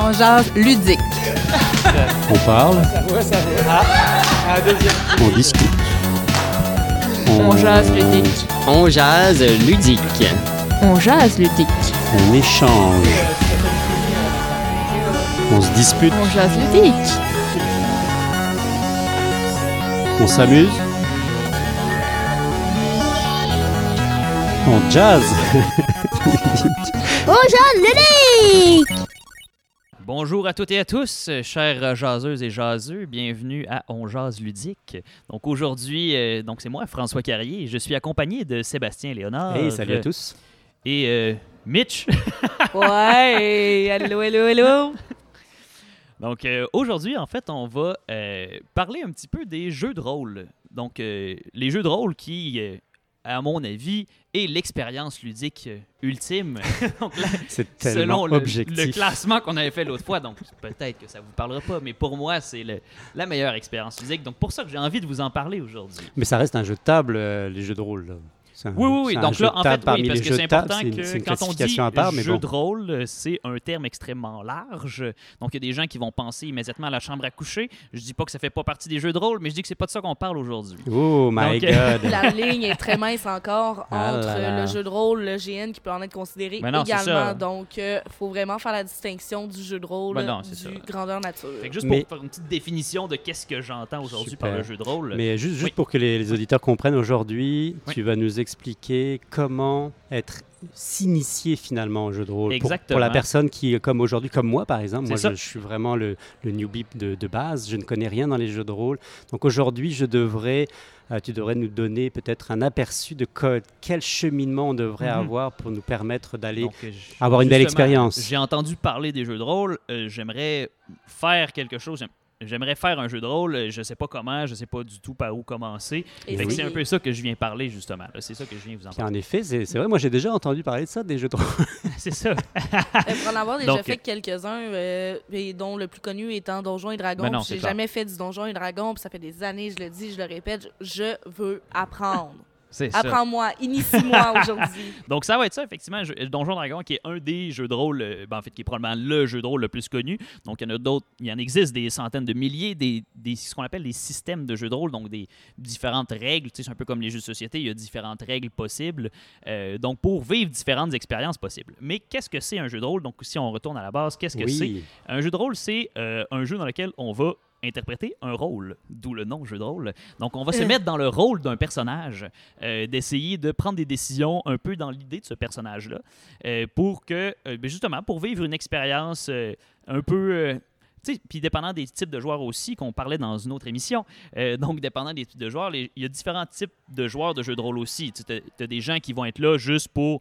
On jase ludique. On parle, on discute. On jase ludique. On jase ludique. On jase ludique. On échange. On se dispute, On jase ludique. on s'amuse. On jazz. Bonjour à toutes et à tous, chères jaseuses et jaseux, bienvenue à On jase ludique. Donc aujourd'hui, euh, donc c'est moi François Carrier, je suis accompagné de Sébastien Léonard. Hey, salut à tous. Et euh, Mitch. Ouais, allô, allô, allô. Donc euh, aujourd'hui, en fait, on va euh, parler un petit peu des jeux de rôle. Donc euh, les jeux de rôle qui, à mon avis, l'expérience ludique euh, ultime. Donc là, C'est selon tellement le, classement qu'on avait fait l'autre fois. Donc, peut-être que ça vous parlera pas, mais pour moi, c'est la meilleure expérience physique. Donc, pour ça que j'ai envie de vous en parler aujourd'hui. Mais ça reste un jeu de table, euh, les jeux de rôle. là. Un- Oui, oui, oui. Donc jeu là, de en fait, parmi oui, parce les que c'est important c'est une- c'est que une quand on dit classification à part, mais jeu bon. de rôle, euh, c'est un terme extrêmement large. Donc, il y a des gens qui vont penser immédiatement à la chambre à coucher. Je dis pas que ça fait pas partie des jeux de rôle, mais je dis que c'est pas de ça qu'on parle aujourd'hui. Oh my Donc, god. La ligne est très mince encore Ah entre là là. le jeu de rôle, le GN qui peut en être considéré non, également. Donc, il faut vraiment faire la distinction du jeu de rôle, Ben non, c'est du ça. grandeur nature. Fait que juste Mais- pour faire une petite définition de qu'est-ce que j'entends aujourd'hui par le jeu de rôle. Mais juste, juste Oui. pour que les, les auditeurs comprennent aujourd'hui, Oui. tu vas nous expliquer comment être s'initier finalement au jeu de rôle. Pour- la personne qui, comme aujourd'hui, comme moi par exemple, moi je, je suis vraiment le, le newbie de, de base, je ne connais rien dans les jeux de rôle. Donc aujourd'hui, je devrais, euh, tu devrais nous donner peut-être un aperçu de co- quel cheminement on devrait Mhm. avoir pour nous permettre d'aller avoir une belle expérience. J'ai entendu parler des jeux de rôle. euh, J'aimerais faire quelque chose. J'aime- J'aimerais faire un jeu de rôle. euh, Je sais pas comment. Je sais pas du tout par où commencer. Oui. c'est un peu ça que je viens parler justement. C'est ça que je viens vous en Puis parler. en effet, c'est vrai, moi j'ai déjà entendu parler de ça, des jeux de rôle. c'est ça. Pour en avoir déjà Donc, fait quelques-uns, euh, et dont le plus connu étant Donjons et Dragons. Ben J'ai jamais fait du Donjons et Dragons, puis ça fait des années, je le dis, je le répète, je veux apprendre. Apprends-moi, initie-moi aujourd'hui. Donc ça va être ça effectivement. jeu- Donjon Dragon qui est un des jeux de rôle, euh, ben, en fait qui est probablement le jeu de rôle le plus connu. Donc il y en a d'autres, il y en existe des centaines de milliers, des, des- ce qu'on appelle des systèmes de jeux de rôle, donc des différentes règles. Tu sais, c'est un peu comme les jeux de société, il y a différentes règles possibles. euh, donc pour vivre différentes expériences possibles. Mais qu'est-ce que c'est un jeu de rôle? Donc si on retourne à la base, qu'est-ce que c'est? Un jeu de rôle, c'est euh, un jeu dans lequel on va interpréter un rôle, d'où le nom jeu de rôle. Donc on va se Euh. mettre dans le rôle d'un personnage, euh, d'essayer de prendre des décisions un peu dans l'idée de ce personnage-là, euh, pour que, euh, ben, justement, pour vivre une expérience un peu... puis dépendant des types de joueurs aussi, qu'on parlait dans une autre émission, euh, donc dépendant des types de joueurs, il y a différents types de joueurs de jeux de rôle aussi. Tu as, des gens qui vont être là juste pour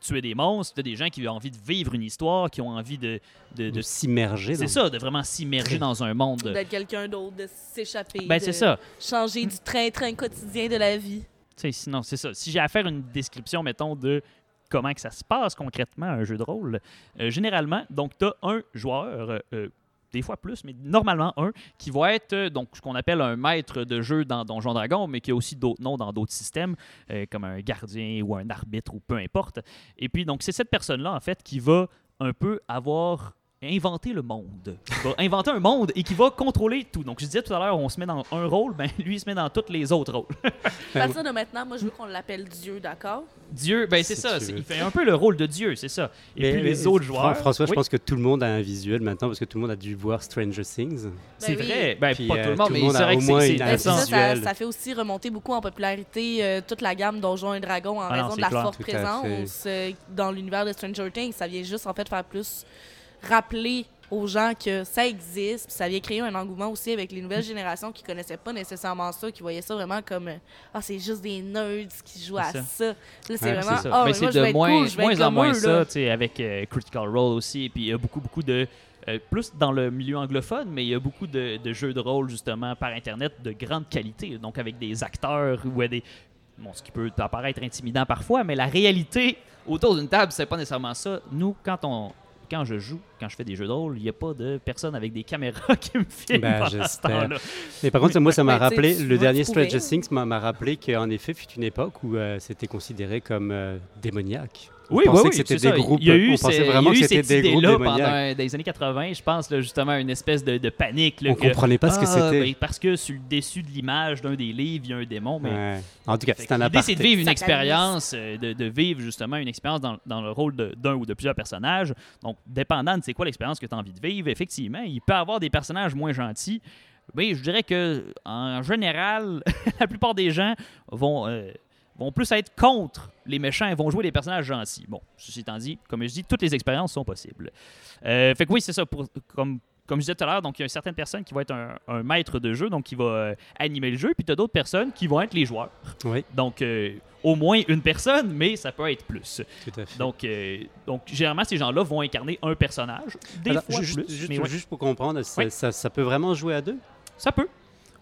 tuer des monstres, tu as des gens qui ont envie de vivre une histoire, qui ont envie de, de, de de s'immerger. c'est ça, de vraiment s'immerger dans un monde. D'être quelqu'un d'autre, de s'échapper. Ben, c'est ça. Changer du train-train quotidien de la vie. Sinon, c'est ça. Si j'ai à faire une description, mettons, de comment que ça se passe concrètement, un jeu de rôle, euh, généralement, donc, tu as un joueur, euh, euh, des fois plus, mais normalement un, qui va être euh, donc ce qu'on appelle un maître de jeu dans Donjon Dragon, mais qui a aussi d'autres noms dans d'autres systèmes, euh, comme un gardien ou un arbitre ou peu importe. Et puis, donc, c'est cette personne-là, en fait, qui va un peu avoir inventé le monde. Qui va inventer un monde et qui va contrôler tout. Donc, je disais tout à l'heure, on se met dans un rôle, ben lui, il se met dans tous les autres rôles. À partir de maintenant, moi, je veux qu'on l'appelle Dieu, d'accord? Dieu, ben c'est Si ça, c'est- il fait un peu le rôle de Dieu, c'est ça. Et Mais- puis mais les autres joueurs. François, je pense que tout le monde a un visuel maintenant parce que tout le monde a dû voir Stranger Things. c'est Ben oui. vrai. Ben, Puis, pas euh, tout le monde, tout mais c'est vrai au que moins c'est- une c'est Ben, c'est ça, intéressant. ça, ça fait aussi remonter beaucoup en popularité euh, toute la gamme Donjons et Dragons en Ah raison c'est de la clair. forte présence euh, dans l'univers de Stranger Things. Ça vient juste en fait faire plus rappeler aux gens que ça existe. Puis ça vient créer un engouement aussi avec les nouvelles générations qui connaissaient pas nécessairement ça, qui voyaient ça vraiment comme euh, ah c'est juste des nerds qui jouent à ça. Là c'est Ouais, vraiment ah Mais mais c'est moi je de vais être moins, cool, en moins eux, ça, tu sais, avec euh, Critical Role aussi. Et puis il y a beaucoup, beaucoup de. euh, plus dans le milieu anglophone, mais il y a beaucoup de, de jeux de rôle justement par Internet de grande qualité, donc avec des acteurs ou des. Bon, ce qui peut apparaître intimidant parfois, mais la réalité autour d'une table, c'est pas nécessairement ça. Nous, quand on. Quand je joue, quand je fais des jeux de rôle, il n'y a pas de personne avec des caméras qui me filment Ben, pendant ce j'espère. temps-là. Mais par contre, moi, ça m'a rappelé, le vois, dernier. Stranger Things m'a m'a rappelé qu'en effet, fut une époque où euh, c'était considéré comme euh, démoniaque. Oui, pensait oui, que oui, c'était des ça. groupes. Il y a eu, on pensait il y a vraiment eu que c'était cette des groupes idée-là pendant des années 80, je pense, là, justement, une espèce de, de panique. Là, On que, comprenait pas ce que Ah, c'était. ben, parce que sur le dessus de l'image d'un des livres, il y a un démon. Mais Ouais. En tout cas, c'est un L'idée, c'est de vivre une expérience, euh, de, de vivre justement une expérience dans, dans le rôle d'un ou de plusieurs personnages. Donc, dépendant de c'est quoi l'expérience que tu as envie de vivre, effectivement, il peut y avoir des personnages moins gentils. Mais je dirais que en général, la plupart des gens vont, euh, vont plus être contre les méchants et vont jouer des personnages gentils. Bon, ceci étant dit, comme je dis, toutes les expériences sont possibles. Euh, fait que oui, c'est ça. Pour, comme, comme je disais tout à l'heure, donc il y a certaines personnes qui vont être un, un maître de jeu, donc qui va euh, animer le jeu, puis tu as d'autres personnes qui vont être les joueurs. Oui, Donc, euh, au moins une personne, mais ça peut être plus. tout à fait. Donc, donc généralement, ces gens-là vont incarner un personnage. Des Alors, fois plus, juste, juste- mais ouais, juste pour comprendre, ça, Oui. ça- ça peut vraiment jouer à deux? Ça peut.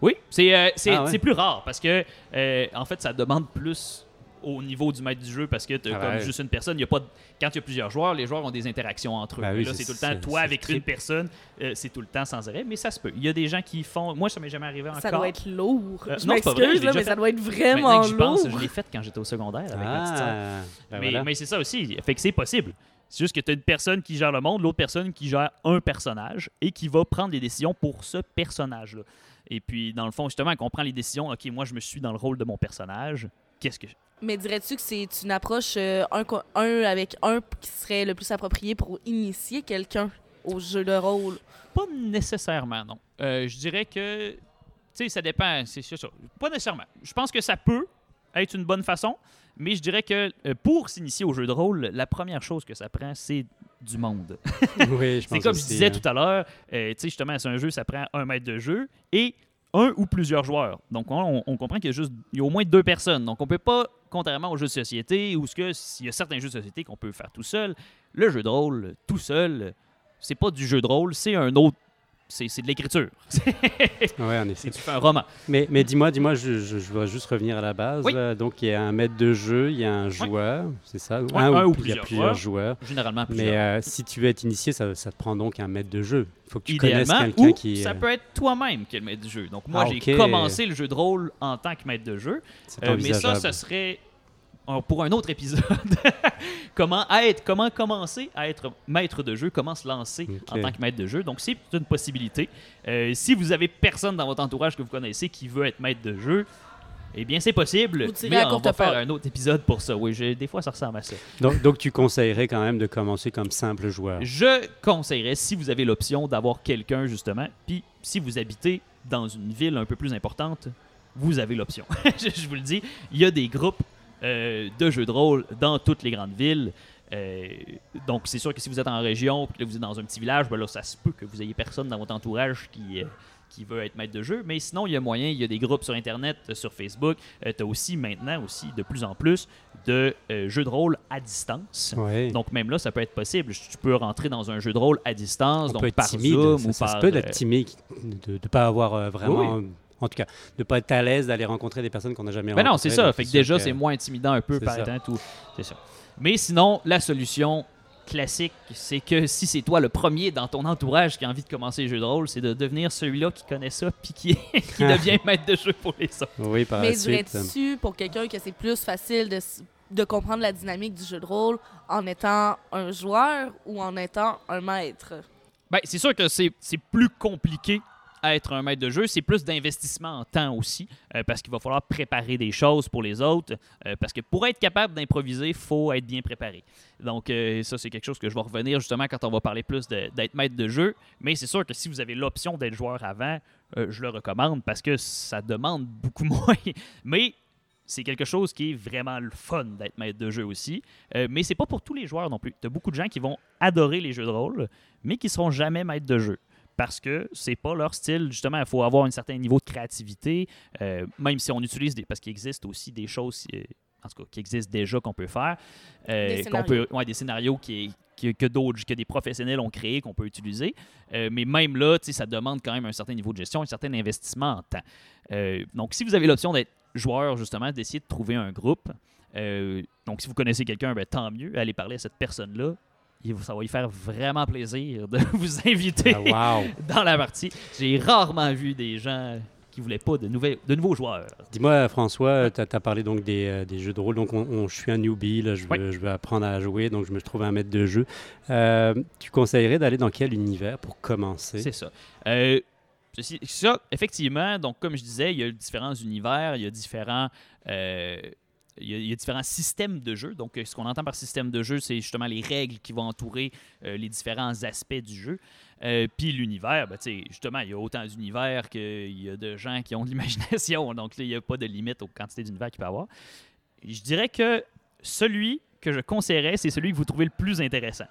Oui, c'est euh, c'est- Ah ouais. plus rare parce que, euh, en fait, ça demande plus au niveau du maître du jeu parce que tu Ah comme ouais. juste une personne, y a pas de- quand il y a plusieurs joueurs, les joueurs ont des interactions entre eux. Ben oui, là, c'est- tout le temps toi avec une personne, euh, c'est tout le temps sans arrêt, mais ça se peut. Il y a des gens qui font. Moi, ça m'est jamais arrivé encore. Ça doit être lourd. Euh, je non, pas vrai, là, mais ça doit être vraiment que pense, lourd. je l'ai fait quand j'étais au secondaire avec ma petite sœur. Ah, ben mais voilà. mais c'est ça aussi. Fait que c'est possible. C'est juste que tu as une personne qui gère le monde, l'autre personne qui gère un personnage et qui va prendre des décisions pour ce personnage-là. Et puis, dans le fond, justement, qu'on prend les décisions, OK, moi, je me suis dans le rôle de mon personnage. Qu'est-ce que. Mais dirais-tu que c'est une approche euh, un, avec un qui serait le plus approprié pour initier quelqu'un au jeu de rôle? Pas nécessairement, non. Euh, je dirais que. Tu sais, ça dépend. C'est ça. Pas nécessairement. Je pense que ça peut être une bonne façon, mais je dirais que euh, pour s'initier au jeu de rôle, la première chose que ça prend, c'est du monde. oui, je C'est pense comme je disais hein. tout à l'heure, euh, tu sais, justement, c'est un jeu, ça prend un maître de jeu et un ou plusieurs joueurs. Donc, on, on comprend qu'il y a juste il y a au moins deux personnes. Donc, on peut pas, contrairement aux jeux de société, où ce que s'il y a certains jeux de société qu'on peut faire tout seul, le jeu de rôle tout seul, c'est pas du jeu de rôle, c'est un autre. C'est c'est de l'écriture. Ouais, en effet. C'est tu fais un roman. Mais, mais dis-moi, dis-moi, je, je, je vais juste revenir à la base. Oui. Donc, il y a un maître de jeu, il y a un joueur, c'est ça? Un ou il y a plusieurs plusieurs joueurs. Généralement plusieurs. Mais euh, si tu veux être initié, ça, ça te prend donc un maître de jeu. Il faut que tu connaisses quelqu'un ou qui. ça euh, peut être toi-même qui est le maître du jeu. Donc moi, Ah, j'ai commencé le jeu de rôle en tant que maître de jeu. c'est Euh, mais ça, ce serait pour un autre épisode. comment être, comment commencer à être maître de jeu, comment se lancer en tant que maître de jeu. Donc c'est une possibilité. Euh, si vous avez personne dans votre entourage que vous connaissez qui veut être maître de jeu, eh bien c'est possible. Mais on va faire un autre épisode pour ça. Oui, j'ai- des fois ça ressemble à ça. Donc, donc, tu conseillerais quand même de commencer comme simple joueur. Je conseillerais, si vous avez l'option d'avoir quelqu'un, justement, puis si vous habitez dans une ville un peu plus importante, vous avez l'option. je, je vous le dis, il y a des groupes euh, de jeux de rôle dans toutes les grandes villes. Euh, donc, c'est sûr que si vous êtes en région que vous êtes dans un petit village, ben là, ça se peut que vous ayez personne dans votre entourage qui, euh, qui veut être maître de jeu. Mais sinon, il y a moyen, il y a des groupes sur Internet, euh, sur Facebook. tu as aussi maintenant, aussi de plus en plus, de euh, jeux de rôle à distance. Ouais. Donc même là, ça peut être possible. Tu peux rentrer dans un jeu de rôle à distance, on donc peut être par timide. Zoom ça, ou ça par. se peut d'être euh, timide, de ne pas avoir euh, vraiment. En tout cas, de ne pas être à l'aise d'aller rencontrer des personnes qu'on n'a jamais Ben non, rencontrées. c'est ça. donc Fait que déjà, c'est moins intimidant un peu C'est par ça. temps, tout. C'est ça. Mais sinon, la solution classique, c'est que si c'est toi le premier dans ton entourage qui a envie de commencer les jeux de rôle, c'est de devenir celui-là qui connaît ça puis qui, qui devient maître de jeu pour les autres. Oui, par Mais dirais-tu pour quelqu'un que c'est plus facile de, comprendre la dynamique du jeu de rôle en étant un joueur ou en étant un maître? Ben, c'est sûr que c'est c'est plus compliqué être un maître de jeu. C'est plus d'investissement en temps aussi, euh, parce qu'il va falloir préparer des choses pour les autres. euh, parce que pour être capable d'improviser, il faut être bien préparé. Donc, euh, ça, c'est quelque chose que je vais revenir justement quand on va parler plus d'être maître de jeu. Mais c'est sûr que si vous avez l'option d'être joueur avant, je le recommande parce que ça demande beaucoup moins. Mais c'est quelque chose qui est vraiment le fun d'être maître de jeu aussi. Euh, mais c'est pas pour tous les joueurs non plus. Tu as beaucoup de gens qui vont adorer les jeux de rôle, mais qui seront jamais maîtres de jeu. Parce que c'est pas leur style. Justement, il faut avoir un certain niveau de créativité, euh, même si on utilise des. Parce qu'il existe aussi des choses, euh, en tout cas, qui existent déjà qu'on peut faire. euh, Des qu'on peut, ouais, des scénarios qui, que d'autres, que des professionnels ont créés, qu'on peut utiliser. Euh, mais même là, ça demande quand même un certain niveau de gestion, un certain investissement en temps. Euh, donc, si vous avez l'option d'être joueur, justement, d'essayer de trouver un groupe. euh, donc, si vous connaissez quelqu'un, ben, tant mieux. Allez parler à cette personne-là. Ça va lui faire vraiment plaisir de vous inviter Ah, wow. dans la partie. J'ai rarement vu des gens qui voulait pas de, nouvelles, de nouveaux joueurs. Dis-moi, François, tu as, parlé donc des, euh, des, jeux de rôle. Donc, on, on, je suis un newbie, là, je, veux, Oui. je veux apprendre à jouer, donc je me trouve un maître de jeu. Euh, tu conseillerais d'aller dans quel univers pour commencer? C'est ça. Euh, ça, effectivement, donc comme je disais, il y a différents univers, il y a différents, il y a, différents systèmes de jeu. Donc, euh, ce qu'on entend par système de jeu, c'est justement les règles qui vont entourer euh, les différents aspects du jeu. Euh, Puis l'univers, ben, justement, il y a autant d'univers qu'il y a de gens qui ont de l'imagination. Donc, là, il n'y a pas de limite aux quantités d'univers qu'il peut y avoir. Je dirais que celui que je conseillerais, c'est celui que vous trouvez le plus intéressant.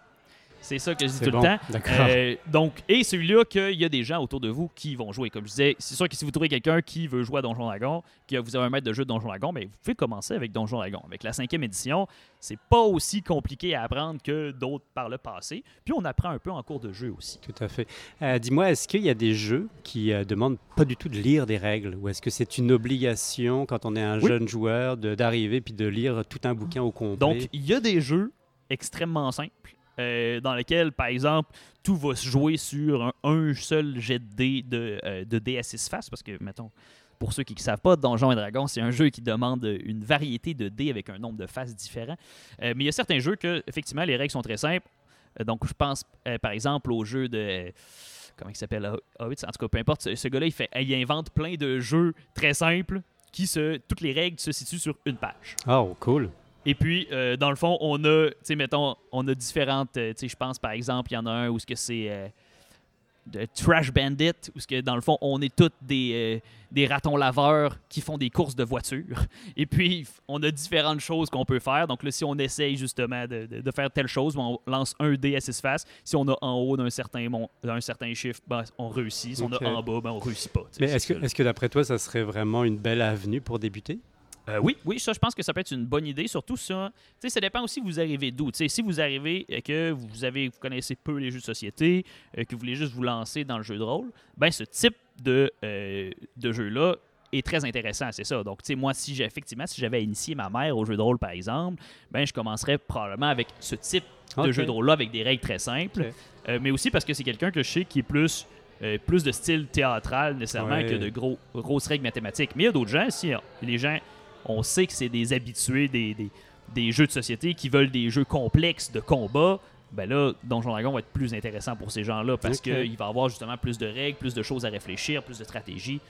C'est ça que je dis tout bon, le temps. d'accord. Euh, donc, et celui-là, qu'il y a des gens autour de vous qui vont jouer. Comme je disais, c'est sûr que si vous trouvez quelqu'un qui veut jouer à Donjon Dragon, que vous avez un maître de jeu de Donjon Dragon, ben, vous pouvez commencer avec Donjon Dragon. Avec la cinquième édition, c'est pas aussi compliqué à apprendre que d'autres par le passé. Puis on apprend un peu en cours de jeu aussi. Tout à fait. Euh, Dis-moi, est-ce qu'il y a des jeux qui euh, demandent pas du tout de lire des règles? Ou est-ce que c'est une obligation quand on est un Oui. jeune joueur de- d'arriver puis de lire tout un bouquin au complet? Donc, il y a des jeux extrêmement simples euh, dans lesquels, par exemple, tout va se jouer sur un, seul jet de dés de, euh, de dés à 6 faces. Parce que, mettons, pour ceux qui ne savent pas, Donjons et Dragons, c'est un jeu qui demande une variété de dés avec un nombre de faces différents. Euh, mais il y a certains jeux que, effectivement, les règles sont très simples. Euh, donc, je pense, par exemple, au jeu de. comment il s'appelle Hobbit, En tout cas, peu importe. Ce, gars-là, il, fait, il invente plein de jeux très simples qui se. Toutes les règles se situent sur une page. Oh, cool. Et puis, euh, dans le fond, on a, tu sais, mettons, on a différentes, euh, tu sais, je pense, par exemple, il y en a un où ce que c'est euh, de Trash Bandit, où ce que, dans le fond, on est tous des, euh, des ratons laveurs qui font des courses de voitures. Et puis, on a différentes choses qu'on peut faire. Donc là, si on essaye, justement, de, de- de faire telle chose, ben, on lance un dé à six faces. Si on a en haut d'un certain, mon- d'un certain chiffre, ben, on réussit. Si on a en bas, ben, on réussit pas. Mais est-ce que, est que d'après toi, ça serait vraiment une belle avenue pour débuter? Euh, oui, oui, ça, je pense que ça peut être une bonne idée. Surtout ça, tu sais, ça dépend aussi où vous arrivez d'où. Tu sais, si vous arrivez et que vous avez, vous connaissez peu les jeux de société, euh, que vous voulez juste vous lancer dans le jeu de rôle, ben ce type de, euh, de jeu-là est très intéressant, c'est ça. Donc, tu sais, moi, si j'ai effectivement, si j'avais initié ma mère au jeu de rôle, par exemple, ben je commencerais probablement avec ce type de jeu de rôle-là avec des règles très simples. Euh, mais aussi parce que c'est quelqu'un que je sais qui est plus, euh, plus de style théâtral nécessairement Ouais. que de gros, grosses règles mathématiques. Mais il y a d'autres gens, si euh, les gens, on sait que c'est des habitués des, des, des jeux de société qui veulent des jeux complexes de combat, ben là, Donjon Dragon va être plus intéressant pour ces gens-là parce qu'il va avoir justement plus de règles, plus de choses à réfléchir, plus de stratégies.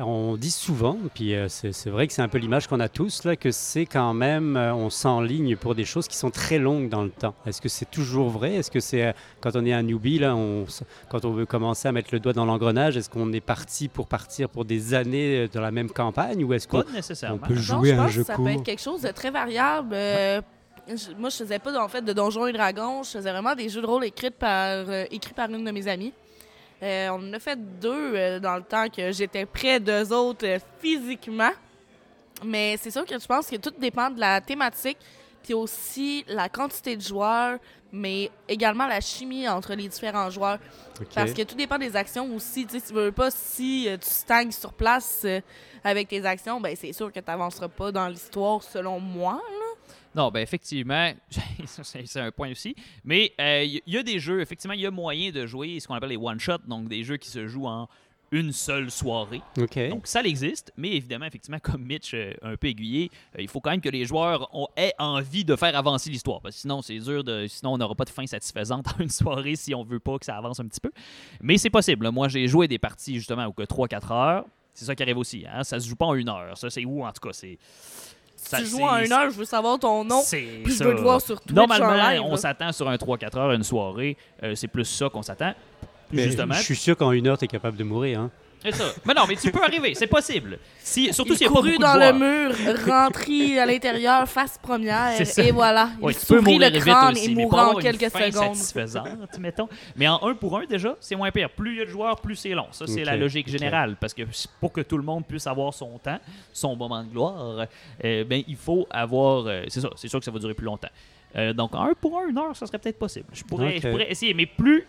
On dit souvent, puis euh, c'est vrai que c'est un peu l'image qu'on a tous, là, que c'est quand même, euh, on s'enligne pour des choses qui sont très longues dans le temps. Est-ce que c'est toujours vrai? Est-ce que c'est, euh, quand on est un newbie, là, on quand on veut commencer à mettre le doigt dans l'engrenage, est-ce qu'on est parti pour partir pour des années dans la même campagne ou est-ce qu'on Pas nécessairement. on peut Non, jouer je à un jeu que ça court? peut être quelque chose de très variable. Euh, je- moi, je faisais pas en fait de Donjons et Dragons. Je faisais vraiment des jeux de rôle écrits par, euh, écrits par une de mes amies. Euh, on en a fait deux euh, dans le temps que j'étais près d'eux autres euh, physiquement. Mais c'est sûr que je pense que tout dépend de la thématique, puis aussi la quantité de joueurs, mais également la chimie entre les différents joueurs. Parce que tout dépend des actions aussi. Tu sais, tu veux pas, si tu stagnes sur place avec tes actions, ben c'est sûr que tu n'avanceras pas dans l'histoire, selon moi. Non, ben effectivement, c'est un point aussi. Mais euh, il y, y a des jeux, effectivement, il y a moyen de jouer ce qu'on appelle les one-shots, donc des jeux qui se jouent en une seule soirée. Donc ça existe, mais évidemment, effectivement, comme Mitch euh, un peu aiguillé, euh, il faut quand même que les joueurs ont, aient envie de faire avancer l'histoire. Parce que sinon, c'est dur de. Sinon, on n'aura pas de fin satisfaisante en une soirée si on veut pas que ça avance un petit peu. Mais c'est possible. Moi, j'ai joué des parties justement où que 3-4 heures. C'est ça qui arrive aussi. Hein? Ça se joue pas en une heure. Ça, c'est où, en tout cas, c'est. Si ça, tu joues en une heure, je veux savoir ton nom, puis je veux te voir sur Twitch en Normalement, live. on s'attend sur un 3-4 heures, une soirée. Euh, c'est plus ça qu'on s'attend. Mais Justement. je suis sûr qu'en une heure, tu es capable de mourir. Hein. C'est ça. Mais non, mais tu peux arriver, c'est possible. Si, surtout s'il il n'y a pas couru beaucoup dans de le mur, rentré à l'intérieur, face première, et voilà. Ouais, il tu peux mourir le vite crâne aussi, et pour en quelques fin secondes. satisfaisante, mettons. Mais en un pour un, déjà, c'est moins pire. Plus il y a de joueurs, plus c'est long. Ça, c'est la logique générale. Parce que pour que tout le monde puisse avoir son temps, son moment de gloire, euh, ben, il faut avoir... euh, c'est ça, c'est sûr que ça va durer plus longtemps. Euh, donc, en un pour un, une heure, ça serait peut-être possible. Je pourrais, je pourrais essayer, mais plus...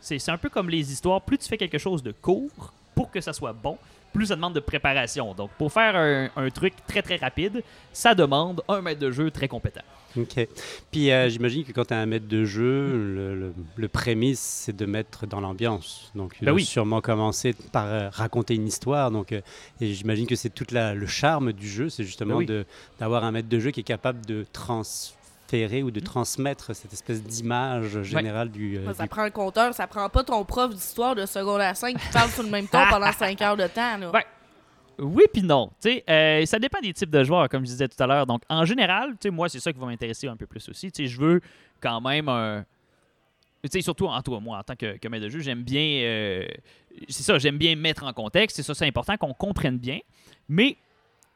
C'est c'est un peu comme les histoires. Plus tu fais quelque chose de court, pour que ça soit bon, plus ça demande de préparation. Donc, pour faire un, un truc très très rapide, ça demande un maître de jeu très compétent. Ok. Puis euh, j'imagine que quand tu as un maître de jeu, le, le- le prémisse, c'est de mettre dans l'ambiance. Donc, Ben oui. sûrement commencer par euh, raconter une histoire. Donc, euh, et j'imagine que c'est tout le charme du jeu, c'est justement Ben oui. d'avoir un maître de jeu qui est capable de transférer ou de transmettre cette espèce d'image générale du, euh, Ça du- prend un compteur, ça prend pas ton prof d'histoire de secondaire 5 qui parle sur le même ton pendant 5 heures de temps. Là. Ouais. Oui puis non. Tu sais, euh, ça dépend des types de joueurs, comme je disais tout à l'heure. Donc, en général, tu sais, moi, c'est ça qui va m'intéresser un peu plus aussi. Tu sais, je veux quand même un... Tu sais, surtout en toi, moi, en tant que, que maître de jeu, j'aime bien... euh, c'est ça, j'aime bien mettre en contexte. C'est ça, c'est important qu'on comprenne bien. Mais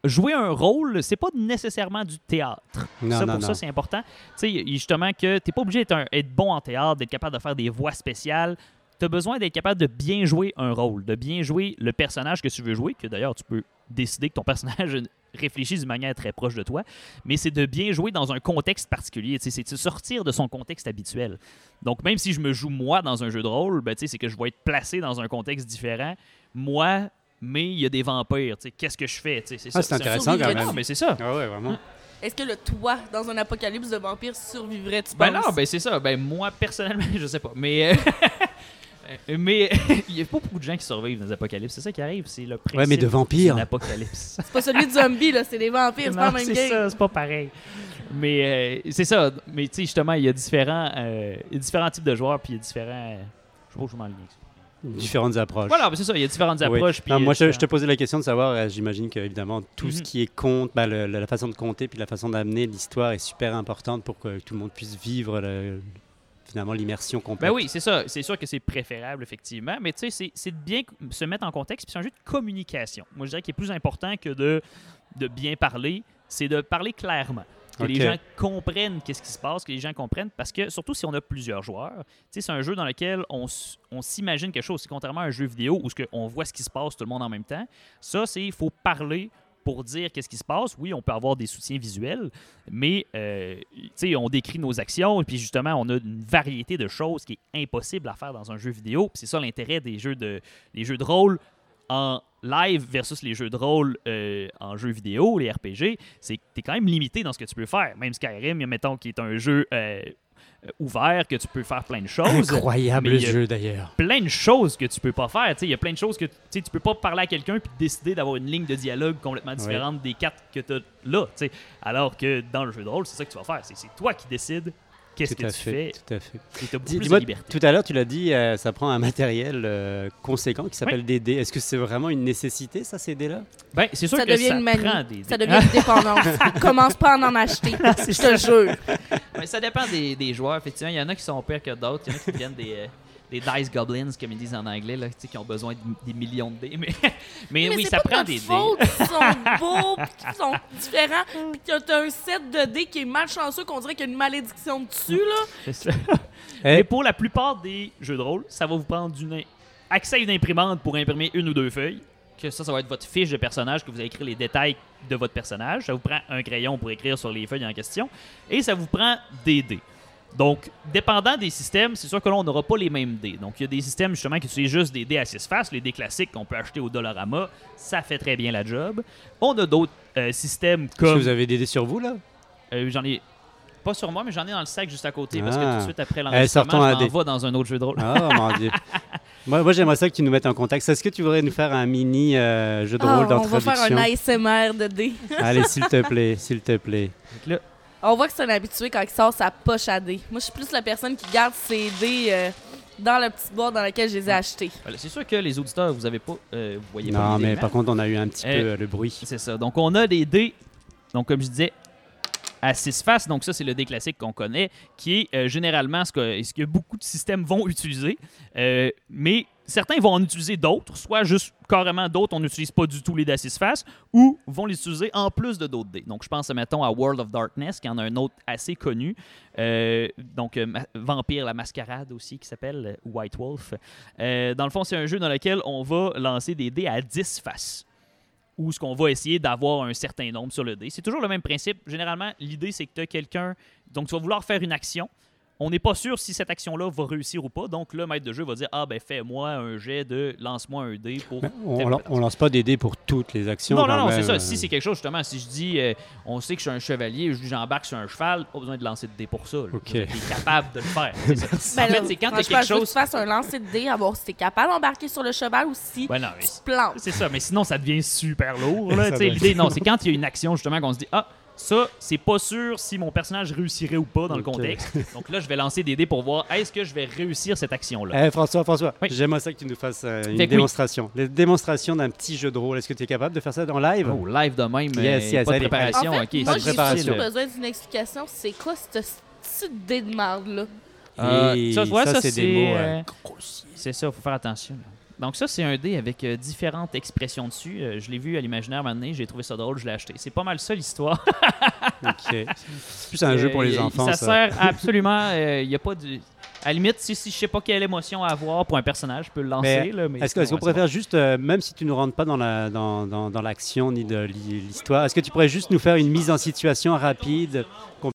jouer un rôle, c'est pas nécessairement du théâtre. Non, ça, non, pour non. ça, c'est important. Tu sais, justement, que t'es pas obligé d'être bon en théâtre, d'être capable de faire des voix spéciales. Tu as besoin d'être capable de bien jouer un rôle, de bien jouer le personnage que tu veux jouer, que d'ailleurs, tu peux décider que ton personnage réfléchit d'une manière très proche de toi, mais c'est de bien jouer dans un contexte particulier. C'est de sortir de son contexte habituel. Donc, même si je me joue moi dans un jeu de rôle, ben, c'est que je vais être placé dans un contexte différent. Moi, mais il y a des vampires. tu sais, Qu'est-ce que je fais? Tu sais, C'est Ah, ça. c'est intéressant quand même. non, mais c'est ça. Ah ouais, vraiment. Est-ce que le toi, dans un apocalypse de vampires, survivrait, tu Ben penses? non, ben c'est ça. Ben moi, personnellement, je sais pas. Mais. euh, mais il y a pas beaucoup de gens qui survivent dans les apocalypses. C'est ça qui arrive. C'est le principe Ouais, mais de vampires. d'un apocalypse. C'est pas celui de zombie, là, c'est des vampires, c'est pas même c'est game. ça, c'est pas pareil. Mais euh, c'est ça. Mais tu sais, justement, il y a différents, euh, il y a différents types de joueurs, puis il y a différents. euh, je sais pas où je m'enligne. Ça. Différentes approches. Voilà, ben c'est ça. Il y a différentes approches. Non, moi, je, je te posais la question de savoir, euh, j'imagine que évidemment tout ce Mhm. qui est compte, bah, le- la façon de compter puis la façon d'amener l'histoire est super importante pour que tout le monde puisse vivre le- finalement l'immersion complète. Ben oui, c'est ça. C'est sûr que c'est préférable, effectivement. Mais tu sais, c'est- c'est de bien se mettre en contexte. Puis c'est un jeu de communication. Moi, je dirais qu'il est plus important que de, de bien parler, c'est de parler clairement. Que les gens comprennent qu'est-ce qui se passe, que les gens comprennent. Parce que, surtout si on a plusieurs joueurs, c'est un jeu dans lequel on, on s'imagine quelque chose. C'est contrairement à un jeu vidéo où on voit ce qui se passe tout le monde en même temps. Ça, c'est il faut parler pour dire qu'est-ce qui se passe. Oui, on peut avoir des soutiens visuels, mais euh, on décrit nos actions et puis justement, on a une variété de choses qui est impossible à faire dans un jeu vidéo. C'est ça l'intérêt des jeux de des jeux de rôle en live versus les jeux de rôle euh, en jeu vidéo, les RPG, c'est que tu es quand même limité dans ce que tu peux faire. Même Skyrim, mettons, qui est un jeu euh, euh, ouvert, que tu peux faire plein de choses Incroyable mais le il y a- jeu d'ailleurs. plein de choses que tu peux pas faire. Il y a plein de choses que tu peux pas parler à quelqu'un puis décider d'avoir une ligne de dialogue complètement différente des quatre que tu as là. Alors que dans le jeu de rôle, c'est ça que tu vas faire. C'est c'est toi qui décides qu'est-ce Tout que à tu fait, fais tout à fait. et tu as beaucoup Dis- plus de Dis-moi, liberté? tout à l'heure, tu l'as dit, euh, ça prend un matériel euh, conséquent qui s'appelle des dés. Est-ce que c'est vraiment une nécessité, ça, ces dés-là? Ben, c'est sûr Ça que devient ça une manie. prend des... Ça devient une dépendance. Commence pas à en acheter. Je te jure. Ouais, ça dépend des, des joueurs, effectivement. Il y en a qui sont pires que d'autres. Il y en a qui deviennent des, des dice goblins, comme ils disent en anglais, là, tu sais, qui ont besoin de des millions de dés. Mais, mais, oui, ça pas prend des faute dés. qu'ils sont beaux, puis qu'ils sont différents, puis que t'as un set de dés qui est malchanceux, qu'on dirait qu'il y a une malédiction dessus, là. C'est ça. Mais pour la plupart des jeux de rôle, ça va vous prendre une, accès à une imprimante pour imprimer une ou deux feuilles. Que ça, ça va être votre fiche de personnage, que vous allez écrire les détails de votre personnage. Ça vous prend un crayon pour écrire sur les feuilles en question. Et ça vous prend des dés. Donc, dépendant des systèmes, c'est sûr que là, on n'aura pas les mêmes dés. Donc, il y a des systèmes justement qui utilisent juste des dés à six faces, les dés classiques qu'on peut acheter au Dollarama. Ça fait très bien la job. On a d'autres euh, systèmes Est-ce que comme. vous avez des dés sur vous, là? Euh, j'en ai pas sur moi, mais j'en ai dans le sac juste à côté parce que Ah. tout de suite après sortons l'enregistrement, à je m'en vais dans un autre jeu de rôle. Oh mon dieu. Moi, moi j'aimerais ça que tu nous mettes en contact. Est-ce que tu voudrais nous faire un mini euh, jeu de Ah, rôle on va faire d'introduction? Un ASMR de dés. Allez, s'il te plaît, s'il te plaît. Donc là, On voit que c'est un habitué quand il sort sa poche à dés. Moi, je suis plus la personne qui garde ses dés euh, dans la petite boîte dans laquelle je les ai achetés. voilà, c'est sûr que les auditeurs, vous avez pas, euh, vous voyez pas Non, les mais par contre, on a eu un petit peu euh, le bruit. C'est ça. Donc, on a des dés, donc comme je disais, à six faces. Donc, ça, c'est le dé classique qu'on connaît, qui est euh, généralement ce que, ce que beaucoup de systèmes vont utiliser. Euh, mais certains vont en utiliser d'autres, soit juste carrément d'autres, on n'utilise pas du tout les dés faces, ou vont les utiliser en plus de d'autres dés. Donc, je pense, mettons, à World of Darkness, qui en a un autre assez connu. Euh, donc, euh, Vampire la Mascarade aussi, qui s'appelle euh, White Wolf. Dans le fond, c'est un jeu dans lequel on va lancer des dés à 10 faces ou ce qu'on va essayer d'avoir un certain nombre sur le dé. C'est toujours le même principe. Généralement, l'idée, c'est que tu as quelqu'un. Donc, tu vas vouloir faire une action. On n'est pas sûr si cette action-là va réussir ou pas. Donc, le maître de jeu va dire Ah, ben, fais-moi un jet de lance-moi un dé pour. On, telle on, lance pas des dés pour toutes les actions. Non, non, non, c'est ça. Si c'est quelque chose, justement, si je dis, euh, on sait que je suis un chevalier, je dis, j'embarque sur un cheval, pas besoin de lancer de dés pour ça. là. Ok. Tu es capable de le faire. C'est ça. Ben en là, fait, c'est quand tu quelque que chose. tu fasses un lancer de dés à voir si t'es capable d'embarquer sur le cheval ou si non, mais tu te plantes. c'est ça, mais sinon, ça devient super lourd. Tu L'idée, non, c'est quand il y a une action, justement, qu'on se dit, ah, ça, c'est pas sûr si mon personnage réussirait ou pas dans le contexte. Donc là, je vais lancer des dés pour voir, est-ce que je vais réussir cette action-là? Eh, François, François, Oui. j'aimerais ça que tu nous fasses euh, une Fait que oui. démonstration. La démonstration d'un petit jeu de rôle. Est-ce que tu es capable de faire ça en live? Oh, live de même, Yes, euh, yes, pas de préparation. En fait, ok, moi, j'ai besoin d'une explication. C'est quoi ce petit dé de marde-là? Euh, Et ça, ouais, ça, c'est des mots. euh, euh, C'est ça, il faut faire attention. Donc ça, c'est un dé avec euh, différentes expressions dessus. Euh, je l'ai vu à l'imaginaire maintenant, j'ai trouvé ça drôle, je l'ai acheté. C'est pas mal ça l'histoire. ok. C'est plus un jeu pour les Euh, enfants. Ça, Ça, sert absolument... Il n'y a pas de... À la limite, si, si je sais pas quelle émotion avoir pour un personnage, je peux le lancer. Est-ce que- est-ce qu'on préfère juste, euh, même si tu ne rentres pas dans la dans, dans, dans l'action ni de l'hi- l'histoire, est-ce que tu pourrais juste nous faire une mise en situation rapide qu'on-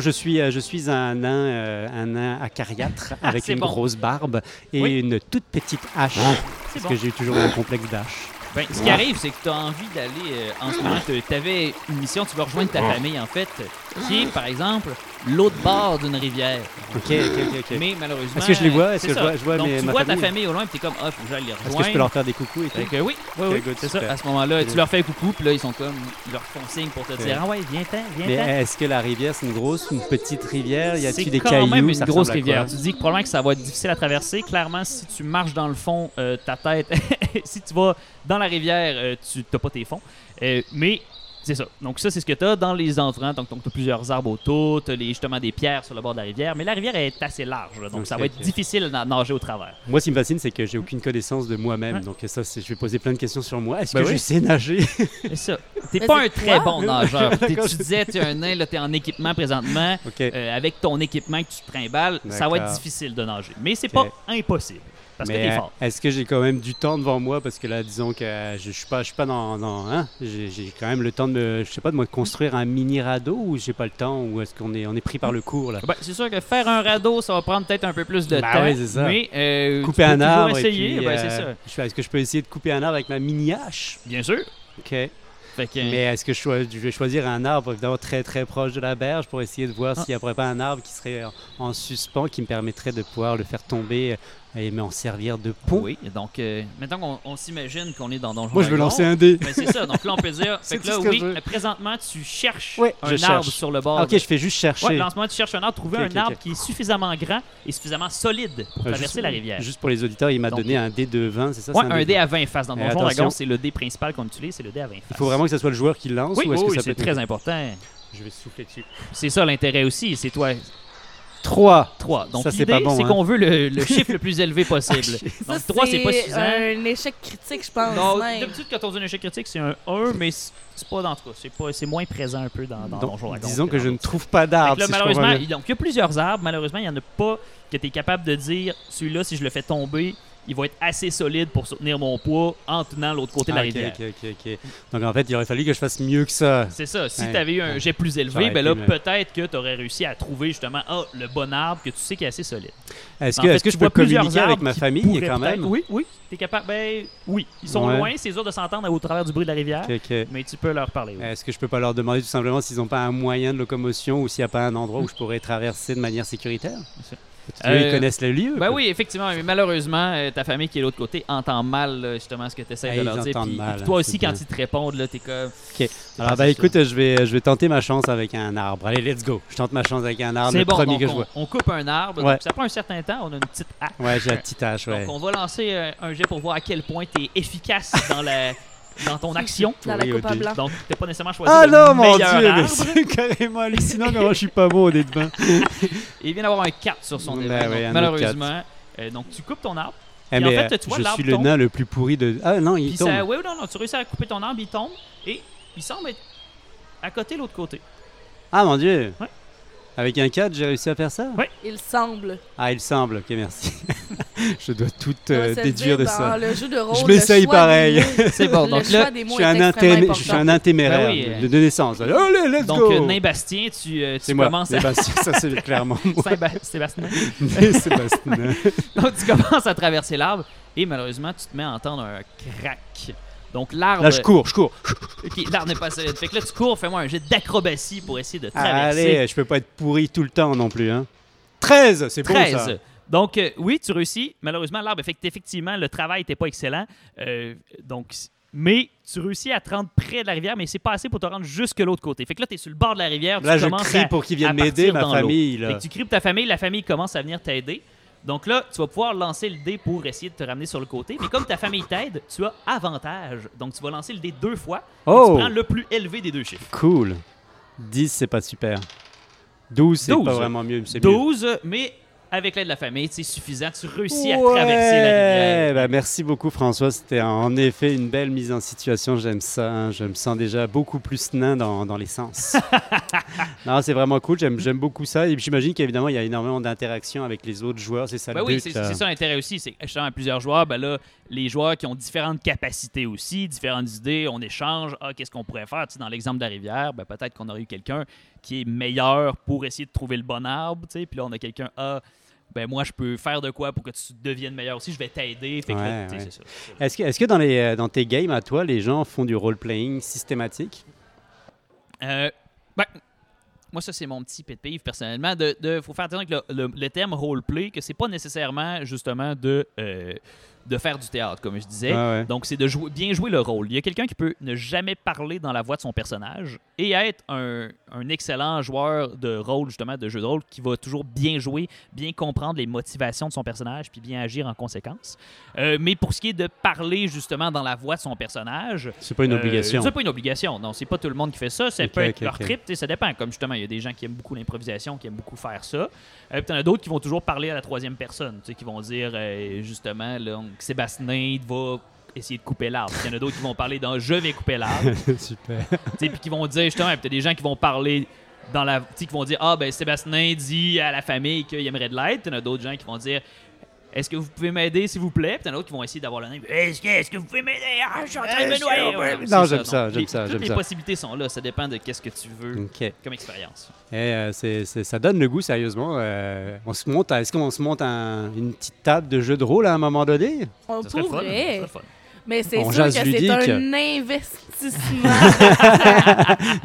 Je suis, euh, je suis un nain, euh, un nain acariâtre avec c'est une bon. grosse barbe et Oui. une toute petite hache. C'est Parce bon. que j'ai eu toujours un complexe d'hache. Ben, ce qui arrive, c'est que tu as envie d'aller euh, en ce moment, tu avais une mission, tu veux rejoindre ta famille en fait, qui est par exemple l'autre bord d'une rivière. Ok, ok, ok. Mais malheureusement. Est-ce que je les vois? Est-ce que je vois- je vois Donc, mes- tu ma vois famille? ta famille? au loin, puis t'es comme, ah, faut que j'aille les rejoindre. Est-ce que je peux leur faire des coucous et tout? que oui, oui, oui, c'est ça. À ce moment-là, tu leur fais un coucou, puis là, ils sont comme, ils leur font signe pour te dire, ah ouais, viens-t'en, Mais viens-t'en. est-ce que la rivière, c'est une grosse ou une petite rivière? Y a-t-il des cailloux même une Ça grosse rivière. Tu dis que probablement que ça va être difficile à traverser. Clairement, si tu marches dans le fond, euh, ta tête, si tu vas dans la rivière, euh, tu n'as pas tes fonds. Euh, mais c'est ça. Donc ça, c'est ce que tu as dans les entrants. Donc, tu as plusieurs arbres autour, tu as justement des pierres sur le bord de la rivière. Mais la rivière est assez large, là. donc ça va être difficile de nager au travers. Moi, ce qui me fascine, c'est que j'ai aucune connaissance de moi-même. Donc ça, c'est- je vais poser plein de questions sur moi. Est-ce Ben que oui. je sais nager? C'est ça. T'es pas un très bon nageur. Tu disais, tu es un nain, là, tu es en équipement présentement. Euh, avec ton équipement que tu te trimbales, ça va être difficile de nager. Mais c'est pas impossible. Parce que Mais t'es euh, fort. est-ce que j'ai quand même du temps devant moi? Parce que là, disons que euh, je, suis pas, je suis pas dans, dans- hein, j'ai quand même le temps de, me, je sais pas, de me construire un mini radeau ou j'ai pas le temps? Ou est-ce qu'on est, on est pris par le cours là? Ben, c'est sûr que faire un radeau, ça va prendre peut-être un peu plus de Bah temps. ouais, c'est ça. Mais euh, Couper un arbre essayer. puis, ben, euh, c'est Est-ce que je peux essayer de couper un arbre avec ma mini hache? Bien sûr. Ok. Que, Mais est-ce que je, vais choisir un arbre évidemment très très proche de la berge pour essayer de voir Ah. s'il n'y aurait pas un arbre qui serait en, en suspens qui me permettrait de pouvoir le faire tomber et m'en servir de pont oui, donc euh, maintenant qu'on on s'imagine qu'on est dans Donjon Moi je veux Dragon, lancer un dé. ben, c'est ça. Donc là, on peut dire. C'est fait que là, oui, je euh, présentement, tu cherches un arbre cherche. sur le bord. Ah, ok, de- je fais juste chercher. Ouais, là, en ce moment, tu cherches un arbre, trouver un arbre qui est suffisamment grand et suffisamment solide pour Euh, traverser juste, la rivière. Juste pour les auditeurs, il m'a Donc, donné un dé de 20, c'est ça? Ouais, c'est un dé 20. à 20 faces. Dans Donjon. Dragon, c'est le dé principal qu'on utilise, c'est le dé à 20 faces. Il faut vraiment que ce soit le joueur qui le lance Oui, ou est-ce oui, que oui, ça c'est peut être... très important. Je vais souffler dessus. C'est ça l'intérêt aussi, c'est toi. 3. 3. Donc c'est bon, c'est hein. qu'on veut le, le chiffre le plus élevé possible. Ça, Donc 3, c'est pas suffisant. un échec critique, je pense. Non, même. d'habitude, quand on dit un échec critique, c'est un 1, mais c'est pas dans tout cas. C'est pas- C'est moins présent un peu dans, dans Donc, Donjon disons que je ne trouve pas d'arbre. si malheureusement, donc, il y a plusieurs arbres. Malheureusement, il n'y en a pas que tu es capable de dire celui-là, si je le fais tomber, il va être assez solide pour soutenir mon poids en tenant l'autre côté de la Ah, ok, rivière. ok, ok, ok. Donc en fait, il aurait fallu que je fasse mieux que ça. C'est ça. Si Ouais. tu avais eu un jet plus élevé, ben là, peut-être que tu aurais réussi à trouver justement ah, le bon arbre que tu sais qui est assez solide. Est-ce que, fait, est-ce que tu je peux communiquer avec ma famille quand même? Oui, oui. T'es capable. Ben oui. Ils sont Ouais. loin, c'est dur de s'entendre au travers du bruit de la rivière, mais tu peux leur parler. oui. Est-ce que je peux pas leur demander tout simplement s'ils n'ont pas un moyen de locomotion ou s'il n'y a pas un endroit où je pourrais traverser de manière sécuritaire? Eux, ils Euh, connaissent le lieu. Ben oui, effectivement, mais malheureusement, euh, ta famille qui est de l'autre côté entend mal là, justement ce que tu essaies de leur dire. entendent Puis, mal, puis toi hein, aussi, quand bien. ils te répondent, là, t'es comme. Ok. Alors, bah ça. écoute, je vais, je vais tenter ma chance avec un arbre. Allez, let's go. Je tente ma chance avec un arbre, c'est le bon, premier donc que je on, vois. on coupe un arbre, Ouais. donc ça prend un certain temps, on a une petite hache. Ouais, j'ai la petite hache, ouais. Donc on va lancer euh, un jet pour voir à quel point tu es efficace dans, la, dans ton action. Dans la Oui, coupe à ok. blanc. Donc t'as pas nécessairement choisi Ah le non, mon dieu, mais arbre. c'est carrément hallucinant comment je suis pas bon au dé de vin. Et il vient d'avoir un 4 sur son Ben dé. oui, malheureusement, euh, donc tu coupes ton arbre. Eh, Puis en fait, tu vois, je suis le tombe. nain le plus pourri de. Ah non, il Puis tombe. ça, ouais, non, non, tu réussis à couper ton arbre, il tombe et il semble être à côté l'autre côté. Ah mon dieu. Ouais. Avec un 4, j'ai réussi à faire ça? Ouais. Il semble. Ah, il semble. Ok, merci. je dois tout euh, déduire de dire, ça. Le jeu de rôle, Je m'essaye pareil. C'est bon, donc là, Je suis, un je suis un intéméraire Ben oui, euh. de, de naissance. Allez, let's donc go. euh, Nain Bastien, tu, euh, tu c'est moi. commences à. Sébastien, ça c'est clairement moi. Sébastien. Sébastien. Donc tu commences à traverser l'arbre et malheureusement tu te mets à entendre un crack. Donc l'arbre. Là, je cours, je cours. Ok, l'arbre n'est pas solide. Fait que là tu cours, fais-moi un jet d'acrobatie pour essayer de traverser. Allez, je peux pas être pourri tout le temps non plus. Hein. 13, c'est bon 13. Donc, euh, oui, tu réussis. Malheureusement, l'arbre, effect- effectivement, le travail n'était pas excellent. Euh, donc, mais tu réussis à te rendre près de la rivière, mais c'est pas assez pour te rendre jusque l'autre côté. Fait que là, tu es sur le bord de la rivière. Là, je crie à- pour qu'ils viennent m'aider, ma famille. Fait que tu cries pour ta famille, la famille commence à venir t'aider. Donc là, tu vas pouvoir lancer le dé pour essayer de te ramener sur le côté. Mais comme ta famille t'aide, tu as avantage. Donc tu vas lancer le dé deux fois. et Oh, tu prends le plus élevé des deux chiffres. cool. 10, c'est pas super. 12, c'est 12. pas vraiment mieux. c'est mieux. 12, mais avec l'aide de la famille, c'est suffisant. Tu réussis à traverser la rivière. Bah, merci beaucoup François, c'était en effet une belle mise en situation, j'aime ça, hein. je me sens déjà beaucoup plus nain dans, dans les sens. non, c'est vraiment cool, j'aime j'aime beaucoup ça et j'imagine qu'évidemment il y a énormément d'interactions avec les autres joueurs, c'est ça Ben le oui, but. c'est ça l'intérêt aussi. C'est justement, à plusieurs joueurs, ben là, les joueurs qui ont différentes capacités aussi, différentes idées, on échange. Ah, qu'est-ce qu'on pourrait faire? Tu sais, dans l'exemple de la rivière, ben, peut-être qu'on aurait eu quelqu'un qui est meilleur pour essayer de trouver le bon arbre. tu sais. Puis là, on a quelqu'un, ah, ben moi, je peux faire de quoi pour que tu deviennes meilleur aussi. Je vais t'aider. Ouais, ouais. Est-ce que, est-ce que dans, les, euh, dans tes games à toi, les gens font du role-playing systématique? Euh, ben, moi, ça, c'est mon petit pet peeve personnellement. De, de- faut faire attention avec le, le- le terme roleplay, que c'est pas nécessairement justement de, euh, de faire du théâtre, comme je disais. Ouais. Donc, c'est de jouer, bien jouer le rôle. Il y a quelqu'un qui peut ne jamais parler dans la voix de son personnage et être un, un excellent joueur de rôle, justement, de jeu de rôle, qui va toujours bien jouer, bien comprendre les motivations de son personnage, puis bien agir en conséquence. Euh, mais pour ce qui est de parler, justement, dans la voix de son personnage, C'est pas une euh, obligation. c'est pas une obligation. Non, c'est pas tout le monde qui fait ça. Ça Ok, peut être leur ok. trip, ça dépend. Comme justement, il y a des gens qui aiment beaucoup l'improvisation, qui aiment beaucoup faire ça. Euh, puis t'en as d'autres qui vont toujours parler à la troisième personne, qui vont dire euh, justement, là, donc, Sébastien va essayer de couper l'arbre. Il y en a d'autres qui vont parler dans je vais couper l'arbre, Super. puis qui vont dire justement, des gens qui vont parler dans la, qui vont dire ah ben Sébastien dit à la famille qu'il aimerait de l'aide. T'en as d'autres gens qui vont dire est-ce que vous pouvez m'aider, s'il vous plaît? Puis t'en as d'autres qui vont essayer d'avoir le nez. Est-ce que, est-ce que vous pouvez m'aider? Ah, je suis en train de me Est-ce noyer. Ouais, Non, j'aime ça, j'aime les- ça, Toutes les ça. possibilités sont là. Ça dépend de qu'est-ce que tu veux comme expérience. Et, euh, c'est- c'est- ça donne le goût, sérieusement. Euh, on se monte, à- est-ce qu'on se monte un- une petite table de jeu de rôle à un moment donné? On Ça serait le fun, ça pourrait. serait le fun. Mais c'est sûr que c'est un investissement.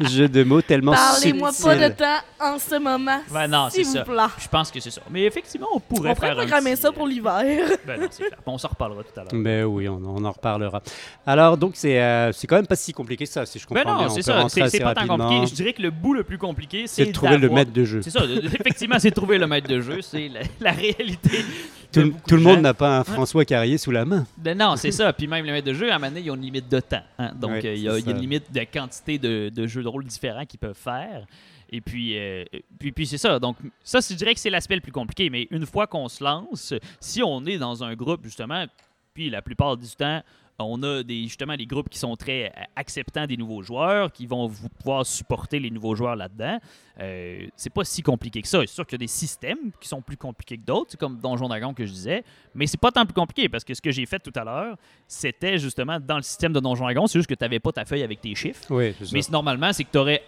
Jeu de mots tellement Parlez-moi pas de temps en ce moment. Ben non, c'est s'il ça. vous plaît. Je pense que c'est ça. Mais effectivement, on pourrait On pourrait faire un programmer petit, ça euh, pour l'hiver. Ben non, c'est clair. On s'en reparlera tout à l'heure. Ben oui, on, on en reparlera. Alors, donc, c'est euh, c'est quand même pas si compliqué que ça, si je comprends Ben non, bien. C'est ça. C'est pas tant compliqué. Je dirais que le bout le plus compliqué, c'est C'est de trouver le maître de jeu. C'est ça. Effectivement, c'est de trouver le maître de jeu. C'est la, la réalité. Tout, le monde n'a pas un François Carrier sous la main. Ben non, c'est ça. Puis même les maîtres de jeu, à un moment donné, ils ont une limite de temps. hein. Donc, euh, il y, a- c'est il y a une limite de quantité de, de jeux de rôle différents qu'ils peuvent faire. Et puis, euh, puis, puis c'est ça. Donc, ça, je dirais que c'est l'aspect le plus compliqué. Mais une fois qu'on se lance, si on est dans un groupe, justement, puis la plupart du temps, on a des, justement des groupes qui sont très euh, acceptants des nouveaux joueurs, qui vont vous pouvoir supporter les nouveaux joueurs là-dedans. Euh, c'est pas si compliqué que ça. C'est sûr qu'il y a des systèmes qui sont plus compliqués que d'autres, comme Donjon Dragon que je disais, mais c'est pas tant plus compliqué parce que ce que j'ai fait tout à l'heure, c'était justement dans le système de Donjon Dragon, c'est juste que tu n'avais pas ta feuille avec tes chiffres. Oui. Mais normalement, c'est que tu aurais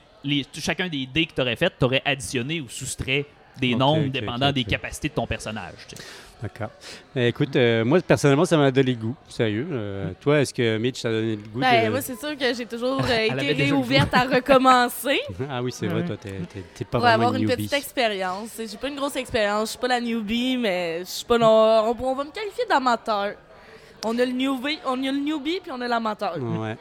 chacun des dés que tu aurais fait, tu aurais additionné ou soustrait des nombres dépendant des capacités de ton personnage. tu sais. D'accord. Eh, Écoute, euh, moi, personnellement, ça m'a donné le goût. Sérieux. Euh, toi, est-ce que Mitch t'a donné le goût Ben, de... moi, c'est sûr que j'ai toujours euh, été réouverte à recommencer Ah oui, c'est vrai, toi, t'es t'es- t'es pas pour vraiment avoir une newbie. petite expérience. J'ai pas une grosse expérience, je suis pas la newbie, mais je suis pas non, on, on va me qualifier d'amateur. On a le newbie, on a le newbie puis on a l'amateur. Ouais.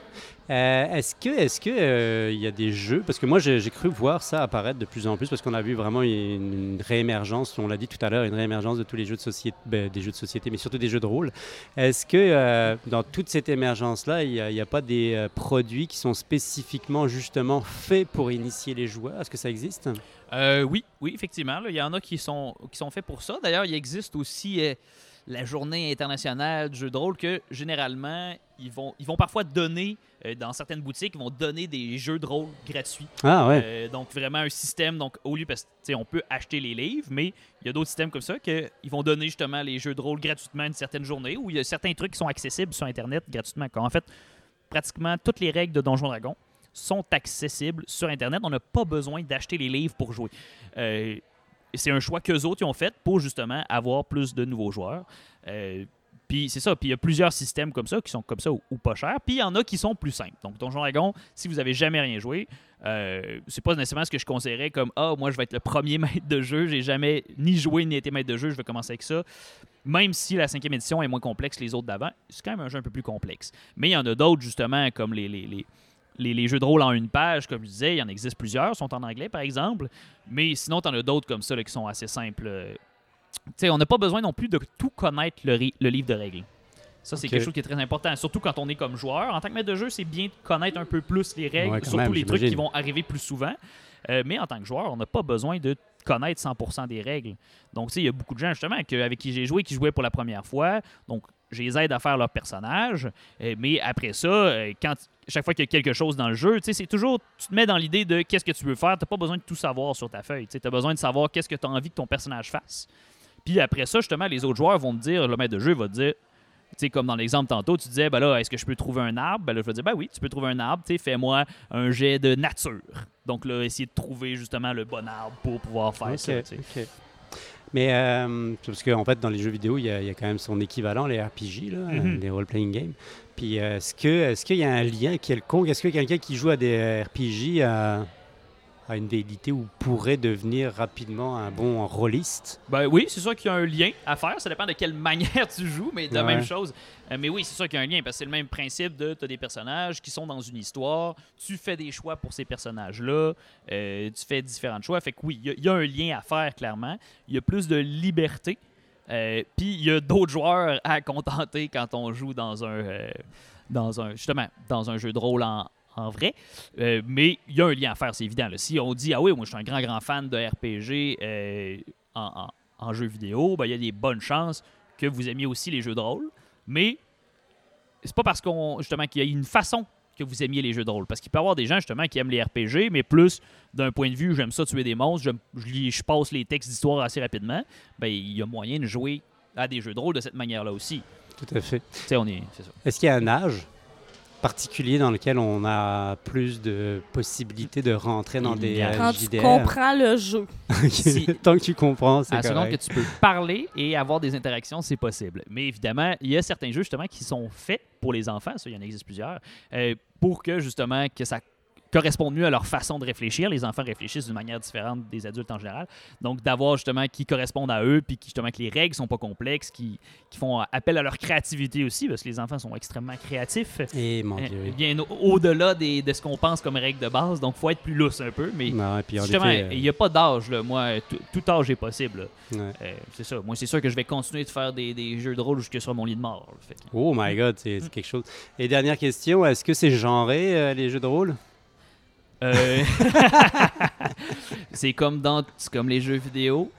Euh, est-ce que, est-ce que euh, il y a des jeux? Parce que moi, j'ai j'ai cru voir ça apparaître de plus en plus parce qu'on a vu vraiment une, une réémergence. On l'a dit tout à l'heure, une réémergence de tous les jeux de société, ben, des jeux de société, mais surtout des jeux de rôle. Est-ce que euh, dans toute cette émergence-là, il n'y a, il y a pas des euh, produits qui sont spécifiquement justement faits pour initier les joueurs? Est-ce que ça existe? Euh, oui, oui, effectivement. là, Il y en a qui sont, qui sont faits pour ça. D'ailleurs, il existe aussi euh, la journée internationale du jeu de rôle que généralement, ils vont, ils vont parfois donner, euh, dans certaines boutiques, ils vont donner des jeux de rôle gratuits. Ah ouais. Euh, donc vraiment un système, donc au lieu, parce que on peut acheter les livres, mais il y a d'autres systèmes comme ça qu'ils vont donner justement les jeux de rôle gratuitement une certaine journée, où il y a certains trucs qui sont accessibles sur Internet gratuitement. Quand en fait, pratiquement toutes les règles de Donjon Dragon sont accessibles sur Internet. On n'a pas besoin d'acheter les livres pour jouer. Euh, c'est un choix qu'eux autres ont fait pour justement avoir plus de nouveaux joueurs. Euh, puis c'est ça, puis il y a plusieurs systèmes comme ça qui sont comme ça ou, pas chers. Puis il y en a qui sont plus simples. Donc Donjon Dragon, si vous avez jamais rien joué, euh, c'est pas nécessairement ce que je considérais comme ah moi je vais être le premier maître de jeu, j'ai jamais ni joué ni été maître de jeu, je vais commencer avec ça. Même si la cinquième édition est moins complexe que les autres d'avant, c'est quand même un jeu un peu plus complexe. Mais il y en a d'autres justement comme les, les, les, les- les jeux de rôle en une page, comme je disais, il y en existe plusieurs, sont en anglais par exemple. Mais sinon, tu en as d'autres comme ça là, qui sont assez simples. Euh, Tu sais, on n'a pas besoin non plus de tout connaître le, livre de règles. Ça, c'est quelque chose qui est très important, surtout quand on est comme joueur. En tant que maître de jeu, c'est bien de connaître un peu plus les règles, Ouais, surtout même, les trucs qui vont arriver plus souvent. Euh, mais en tant que joueur, on n'a pas besoin de connaître 100% des règles. Donc, tu sais, il y a beaucoup de gens, justement, que- avec qui j'ai joué, qui jouaient pour la première fois. Donc, je les aide à faire leur personnage. Euh, mais après ça, euh, quand, chaque fois qu'il y a quelque chose dans le jeu, c'est toujours, tu te mets dans l'idée de qu'est-ce que tu veux faire. Tu n'as pas besoin de tout savoir sur ta feuille. Tu as besoin de savoir qu'est-ce que tu as envie que ton personnage fasse. Puis après ça, justement, les autres joueurs vont te dire, le maître de jeu va te dire, tu sais, comme dans l'exemple tantôt, tu disais, ben là, est-ce que je peux trouver un arbre? Ben là, je vais dire, ben oui, tu peux trouver un arbre, fais-moi un jet de nature. Donc là, essayer de trouver justement le bon arbre pour pouvoir faire ça. Mais euh, parce qu'en fait, dans les jeux vidéo, il y, a, il y a quand même son équivalent, les RPG, là, Mhm. les role-playing games. Puis euh, est-ce que est-ce qu'il y a un lien quelconque? Est-ce que quelqu'un qui joue à des euh, RPG a, a une débilité ou pourrait devenir rapidement un bon rôliste? Ben oui, c'est sûr qu'il y a un lien à faire. Ça dépend de quelle manière tu joues, mais de la Ouais. même chose. Euh, mais oui, c'est sûr qu'il y a un lien parce que c'est le même principe de tu as des personnages qui sont dans une histoire, tu fais des choix pour ces personnages-là, euh, tu fais différents choix. Fait que oui, il y a- il y, a un lien à faire clairement. Il y a plus de liberté. Euh, Puis il y a d'autres joueurs à contenter quand on joue dans un, euh, dans un justement dans un jeu de rôle en, vrai. Euh, mais il y a un lien à faire, c'est évident. Si on dit ah oui, moi je suis un grand grand fan de RPG en jeu vidéo, ben, il y a des bonnes chances que vous aimiez aussi les jeux de rôle. Mais c'est pas parce qu'on justement qu'il y a une façon que vous aimiez les jeux de rôle. Parce qu'il peut y avoir des gens justement qui aiment les RPG, mais plus d'un point de vue j'aime ça tuer des monstres, je, lis- je passe les textes d'histoire assez rapidement. Ben il y a moyen de jouer à des jeux de rôle de cette manière-là aussi. Tout à fait. On est. Ça. Est-ce qu'il y a un âge? Particulier dans lequel on a plus de possibilités de rentrer dans des euh, Quand tu comprends le jeu. Si- Tant que tu comprends, c'est À la seconde que correct. tu peux parler et avoir des interactions, c'est possible. Mais évidemment, il y a certains jeux justement qui sont faits pour les enfants, ça, il y en existe plusieurs, euh, pour que justement que ça corresponde mieux à leur façon de réfléchir. Les enfants réfléchissent d'une manière différente des adultes en général. Donc d'avoir justement qui correspondent à eux, puis qui, justement que les règles sont pas complexes, qui, qui font appel à leur créativité aussi, parce que les enfants sont extrêmement créatifs. Et mon Euh, Dieu. oui. Bien au- au-delà des- de ce qu'on pense comme règles de base, donc faut être plus lousse un peu, mais Non, puis Justement, euh, il n'y a pas d'âge. Moi, tout, âge est possible. ouais. Euh, c'est ça. Moi, c'est sûr que je vais continuer de faire des, des jeux de rôle jusque sur mon lit de mort. Fait Oh my god, c'est c'est quelque chose. Et dernière question, est-ce que c'est genré euh, les jeux de rôle? Euh, c'est comme dans c'est comme les jeux vidéo.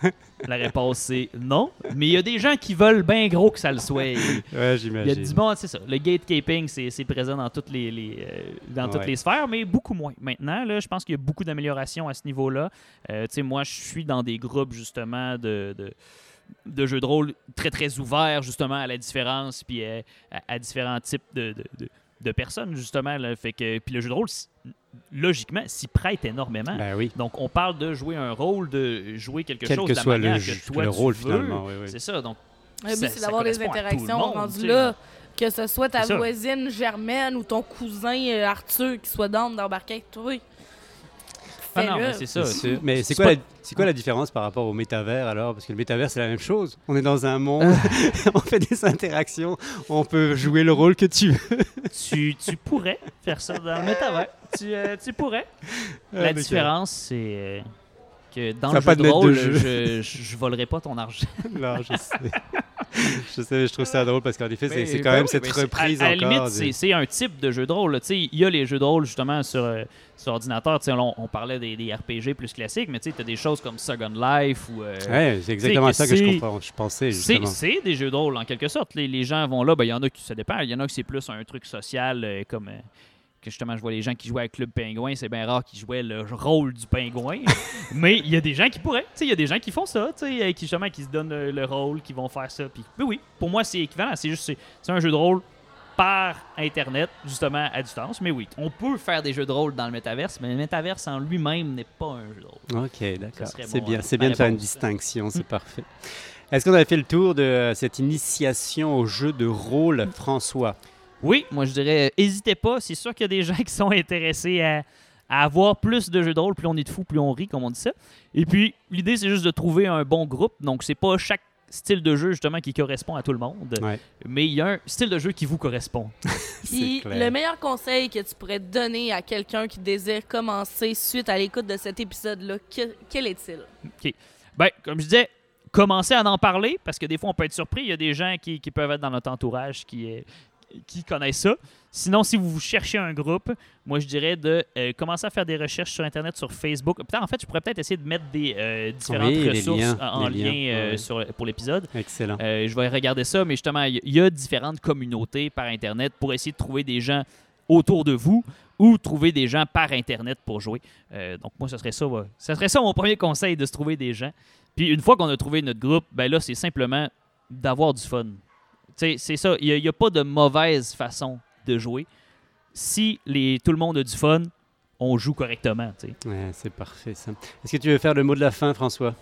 La réponse c'est non. Mais il y a des gens qui veulent bien gros que ça le soit. Ouais, Il y a j'imagine. du bon, c'est ça. Le gatekeeping, c'est présent dans toutes les, les, euh, dans toutes les sphères, mais beaucoup moins. Maintenant, là, je pense qu'il y a beaucoup d'améliorations à ce niveau-là. Euh, tu sais, moi, je suis dans des groupes justement de, de, de jeux de rôle très très ouverts justement à la différence, puis à, à différents types de, de- de- de personnes, justement. là. Fait que, puis le jeu de rôle, s- logiquement, s'y prête énormément. Ben oui. Donc, on parle de jouer un rôle, de jouer quelque Quel chose que de la soit manière le, que jeu- toi, le tu rôle, veux. finalement. oui, oui. C'est ça. Donc, Le but, c'est d'avoir des interactions monde, rendues là. Que ce soit ta voisine Germaine ou ton cousin euh, Arthur qui soit down d'embarquer avec toi. Ah non, mais c'est ça. Mais c'est c'est quoi, pas- la, c'est quoi la différence par rapport au métavers alors? Parce que le métavers, c'est la même chose. On est dans un monde, on fait des interactions, on peut jouer le rôle que tu veux. tu, tu pourrais faire ça dans le métavers. Tu, euh, tu pourrais. Ah, La différence, c'est euh, que dans Ça le jeu de de maître de rôle, jeu. je, je, je volerai pas ton argent. Non, je sais. je sais, je trouve ça drôle parce qu'en effet, c'est, quand ben même oui, cette reprise à, à la limite, c'est, un type de jeu de rôle. Il y a les jeux de rôle justement sur, euh, sur ordinateur. On, on parlait des, des RPG plus classiques, mais tu as des choses comme Second Life ou. euh, Ouais, c'est exactement que ça que je, comprends, je pensais c'est, des jeux de rôle en quelque sorte. Les, les gens vont là, ben, il y en a qui ça dépend. Il y en a qui c'est plus un truc social euh, comme. Que justement, je vois les gens qui jouaient avec Club Pingouin, c'est bien rare qu'ils jouaient le rôle du pingouin. mais il y a des gens qui pourraient. Tu sais, Il y a des gens qui font ça, tu sais, qui justement qui se donnent euh, le rôle, qui vont faire ça. Puis, oui, oui, pour moi, c'est équivalent. C'est juste, c'est, c'est un jeu de rôle par Internet, justement, à distance. Mais oui, on peut faire des jeux de rôle dans le métaverse, mais le métaverse en lui-même n'est pas un jeu de rôle. Ok, d'accord. C'est bien, c'est bien de faire une distinction, c'est parfait. Est-ce qu'on avait fait le tour de euh, cette initiation au jeu de rôle, François? Oui, moi je dirais, n'hésitez pas. C'est sûr qu'il y a des gens qui sont intéressés à, à avoir plus de jeux de rôle. Plus on est de fous, plus on rit, comme on dit ça. Et puis, l'idée, c'est juste de trouver un bon groupe. Donc, c'est pas chaque style de jeu, justement, qui correspond à tout le monde. Ouais. Mais il y a un style de jeu qui vous correspond. Puis clair. le meilleur conseil que tu pourrais donner à quelqu'un qui désire commencer suite à l'écoute de cet épisode-là, que- quel est-il? Ben, comme je disais, commencez à en parler parce que des fois, on peut être surpris. Il y a des gens qui, qui peuvent être dans notre entourage qui, euh, qui connaissent ça. Sinon, si vous cherchez un groupe, moi, je dirais de euh, commencer à faire des recherches sur Internet, sur Facebook. Peut-être, en fait, je pourrais peut-être essayer de mettre des euh, différentes Oui, ressources liens, en lien euh, sur, pour l'épisode. Excellent. Je vais regarder ça, mais justement, il y- a différentes communautés par Internet pour essayer de trouver des gens autour de vous ou trouver des gens par Internet pour jouer. Donc, moi, ce serait ça. ouais. Ce serait ça mon premier conseil, de se trouver des gens. Puis, une fois qu'on a trouvé notre groupe, ben là, c'est simplement d'avoir du fun. C'est ça. Il n'y a, pas de mauvaise façon de jouer. Si les, tout le monde a du fun, on joue correctement. Ouais, c'est parfait ça. Est-ce que tu veux faire le mot de la fin, François?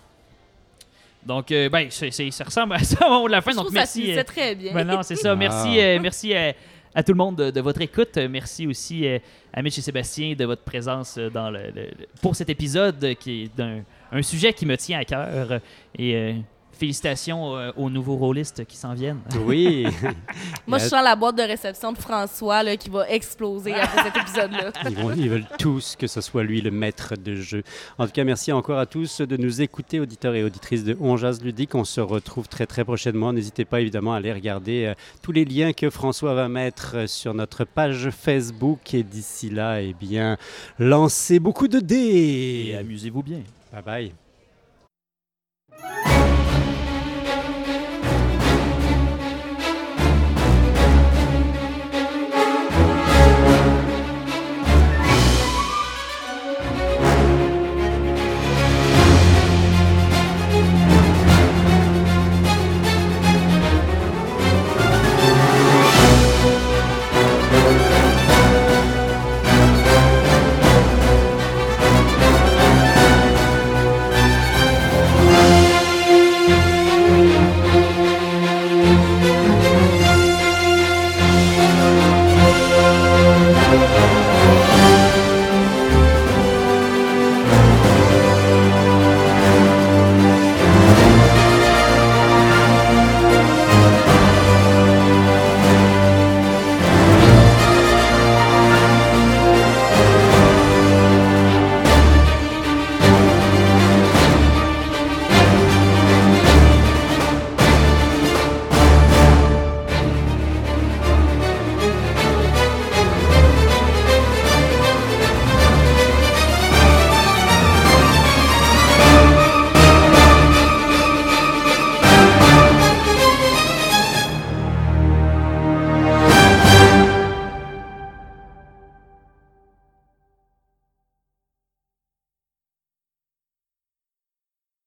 Donc, euh, ben, c'est- c'est- ça ressemble à ça au mot de la fin. Je Donc, merci. finissait euh, très bien. Ben non, c'est ça. Merci, Ah. euh, merci euh, à tout le monde de, de votre écoute. Merci aussi euh, à Mitch et Sébastien de votre présence dans le, pour cet épisode qui est d'un un sujet qui me tient à cœur. Et euh, félicitations euh, aux nouveaux rôlistes qui s'en viennent. Oui. Moi, je sens la boîte de réception de François là, qui va exploser après cet épisode-là. Ils, veulent tous que ce soit lui le maître de jeu. En tout cas, merci encore à tous de nous écouter, auditeurs et auditrices de On Jazz Ludique. On se retrouve très très prochainement. N'hésitez pas évidemment à aller regarder euh, tous les liens que François va mettre euh, sur notre page Facebook. Et d'ici là, eh bien, lancez beaucoup de Et dés. amusez-vous bien. Bye bye.